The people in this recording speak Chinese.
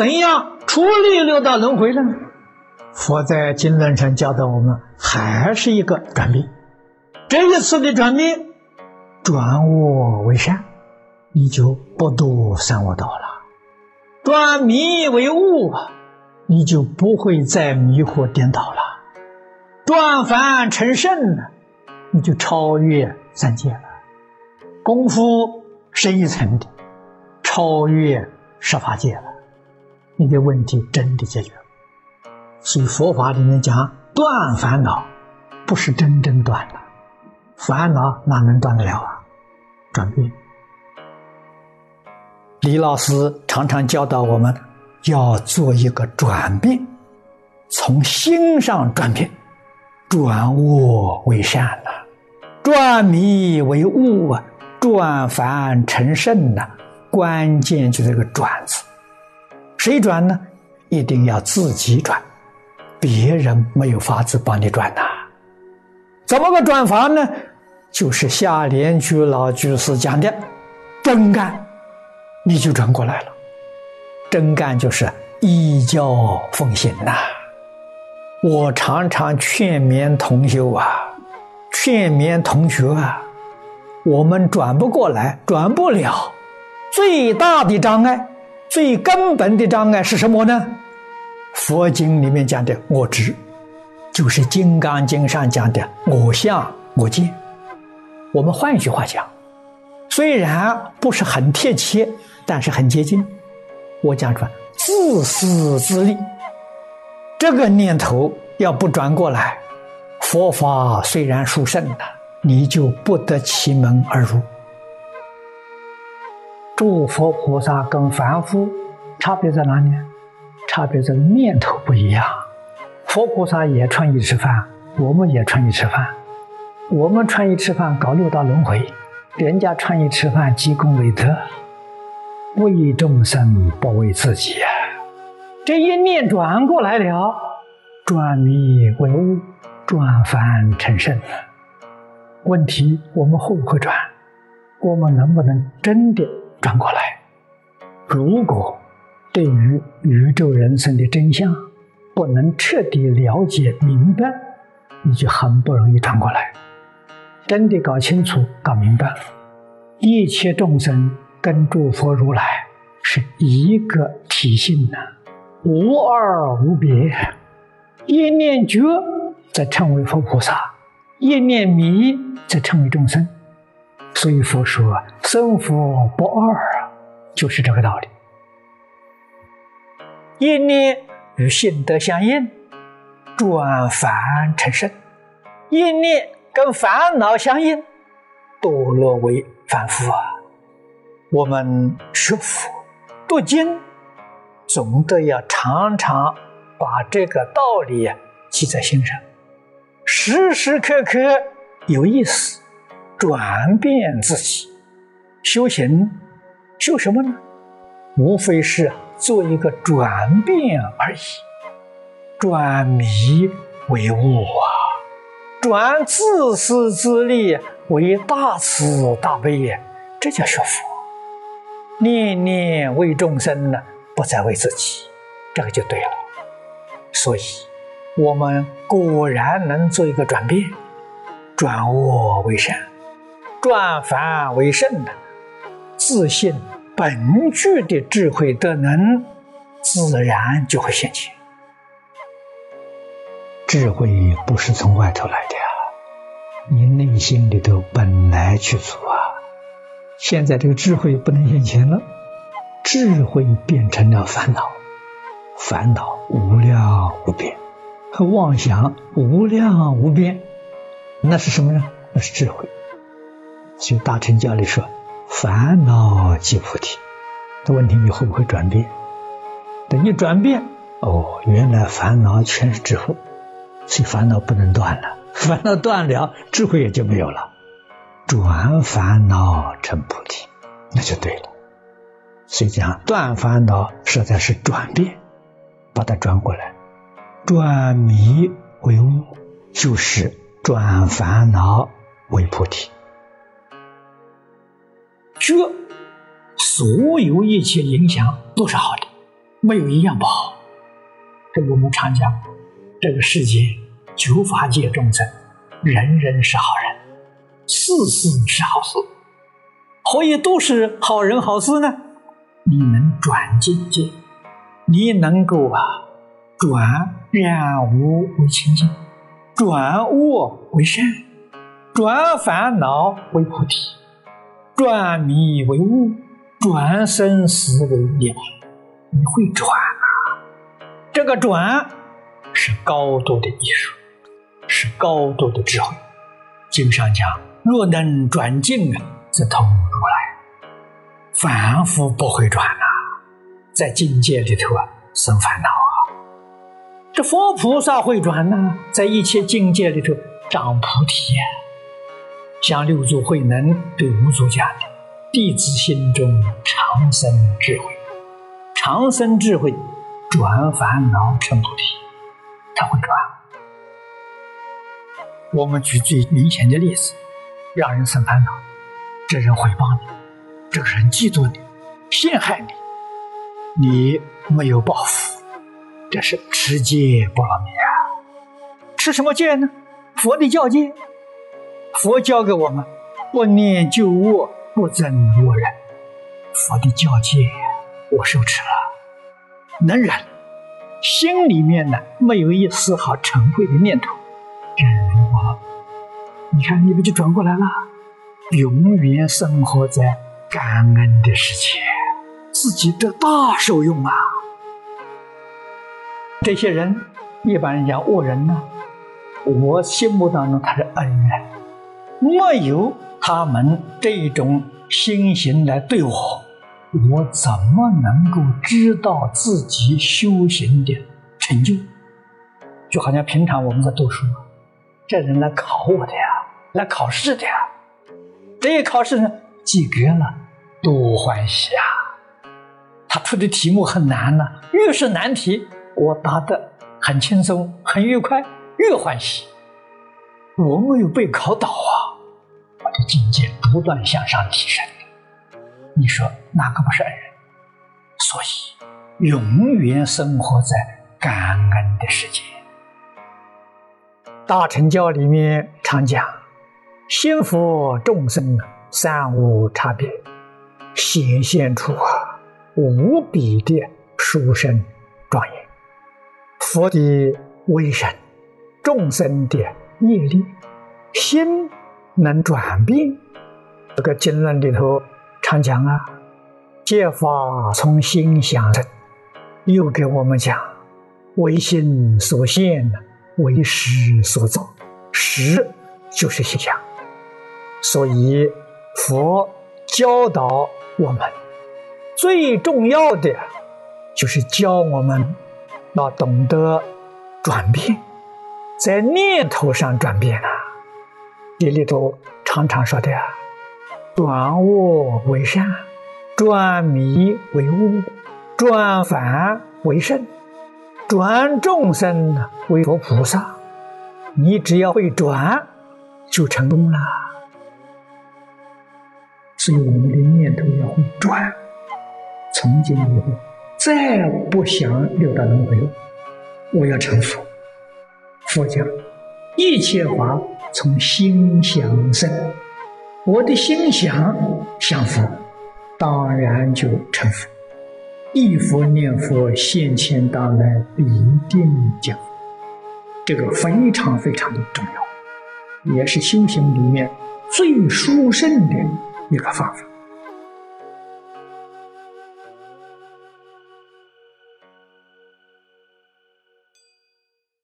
怎样处理六道轮回呢？佛在经论上教导我们，还是一个转变。这一次的转变，转恶为善，你就不堕三恶道了；转迷为悟，你就不会再迷惑颠倒了；转凡成圣了，你就超越三界了。功夫深一层的，超越十法界了，你的问题真的解决了。所以佛法里面讲断烦恼，不是真正断了，烦恼哪能断得了啊？转变。李老师常常教导我们要做一个转变，从心上转变，转恶为善了，转迷为悟啊。转凡成圣呐，关键就这个“转”字。谁转呢？一定要自己转，别人没有法子帮你转呐。怎么个转法呢？就是下联居老居士讲的真干，你就转过来了。真干就是依教奉行呐。我常常劝勉同修啊，劝勉同学啊。我们转不过来，转不了。最大的障碍，最根本的障碍是什么呢？佛经里面讲的我执，就是《金刚经》上讲的我相、我见。我们换一句话讲，虽然不是很贴切，但是很接近。我讲出，自私自利，这个念头要不转过来，佛法虽然殊胜的。你就不得其门而入。诸佛菩萨跟凡夫差别在哪里？差别在念头不一样。佛菩萨也穿衣吃饭，我们也穿衣吃饭。我们穿衣吃饭搞六道轮回，人家穿衣吃饭积功累德，为众生不为自己。这一念转过来了，转迷为悟，转凡成圣。问题：我们会不会转？我们能不能真的转过来？如果对于宇宙人生的真相不能彻底了解明白，你就很不容易转过来。真的搞清楚、搞明白了，一切众生跟诸佛如来是一个体性的，无二无别。一念觉，则称为佛菩萨。一念迷，则称为众生。所以佛说生佛不二啊，就是这个道理。一念与性德相应，转凡成圣；一念跟烦恼相应，堕落为凡夫啊。我们学佛读经，总得要常常把这个道理记在心上。时时刻刻有意思转变自己，修行修什么呢？无非是做一个转变而已。转迷为悟啊，转自私自利为大慈大悲呀，这叫学佛。念念为众生呢，不再为自己，这个就对了。所以。我们果然能做一个转变，转恶为善，转凡为圣的自信本具的智慧德能，自然就会现前。智慧不是从外头来的呀，你内心里头本来具足啊。现在这个智慧不能现前了，智慧变成了烦恼，烦恼无量无边。和妄想无量无边，那是什么呢？那是智慧。所以大乘教里说，烦恼即菩提。这问题你会不会转变？等你转变，哦，原来烦恼全是智慧，所以烦恼不能断了。烦恼断了，智慧也就没有了。转烦恼成菩提，那就对了。所以讲断烦恼，实在是转变，把它转过来。转迷为悟，就是转烦恼为菩提。觉，所有一切影响都是好的，没有一样不好。这我们常讲，这个世界九法界众生，人人是好人，事事是好事。何以都是好人好事呢？你能转境界，你能够啊转染污为清净，转恶为善，转烦恼为菩提，转迷为悟，转生死为涅槃。你会转啊？这个转是高度的艺术，是高度的智慧。经上讲：若能转境啊，则通如来。凡夫不会转啊，在境界里头啊生烦恼啊。这佛菩萨会转呢，在一切境界里头长菩提。像六祖慧能对五祖讲的：“弟子心中常生智慧。”长生智慧，转烦恼成菩提，他会转。我们举最明显的例子，让人生烦恼，这人诽谤你，这个人嫉妒你，陷害你，你没有报复，这是持戒波罗蜜啊！持什么戒呢？佛的教戒，佛教给我们不念旧恶，不增恶人，佛的教戒。我受持了，能忍，心里面呢没有一丝毫嗔恚的念头，忍我，你看你不就转过来了？永远生活在感恩的世界，自己得大受用啊！这些人，一般人讲恶人呢，我心目当中他是恩人，没有他们这种心行来对我。我怎么能够知道自己修行的成就？就好像平常我们在读书，这人来考我的呀，来考试的呀。这一考试呢，及格了，多欢喜啊！他出的题目很难呢，越是难题，我答的很轻松、很愉快，越欢喜。我没有被考倒啊，的境界不断向上提升。你说哪个不是恩人？所以永远生活在感恩的世界。大乘教里面常讲，心佛众生三无差别，显现出无比的殊胜庄严。佛的威神，众生的业力，心能转变。这个经论里头。常讲啊，戒法从心想生，又给我们讲，为心所现，为识所造，识就是心想。所以佛教导我们，最重要的就是教我们要懂得转变，在念头上转变啊。这里头常常说的啊。转恶为善，转迷为悟，转凡为圣，转众生为佛菩萨。你只要会转，就成功了。所以我们的念头要会转，从今以后再不想六道轮回。我要成佛。佛讲一切法从心想生。我的心想想佛，当然就成佛。一佛念佛，现前当来必定讲。这个非常非常的重要，也是修行里面最殊胜的一个方法。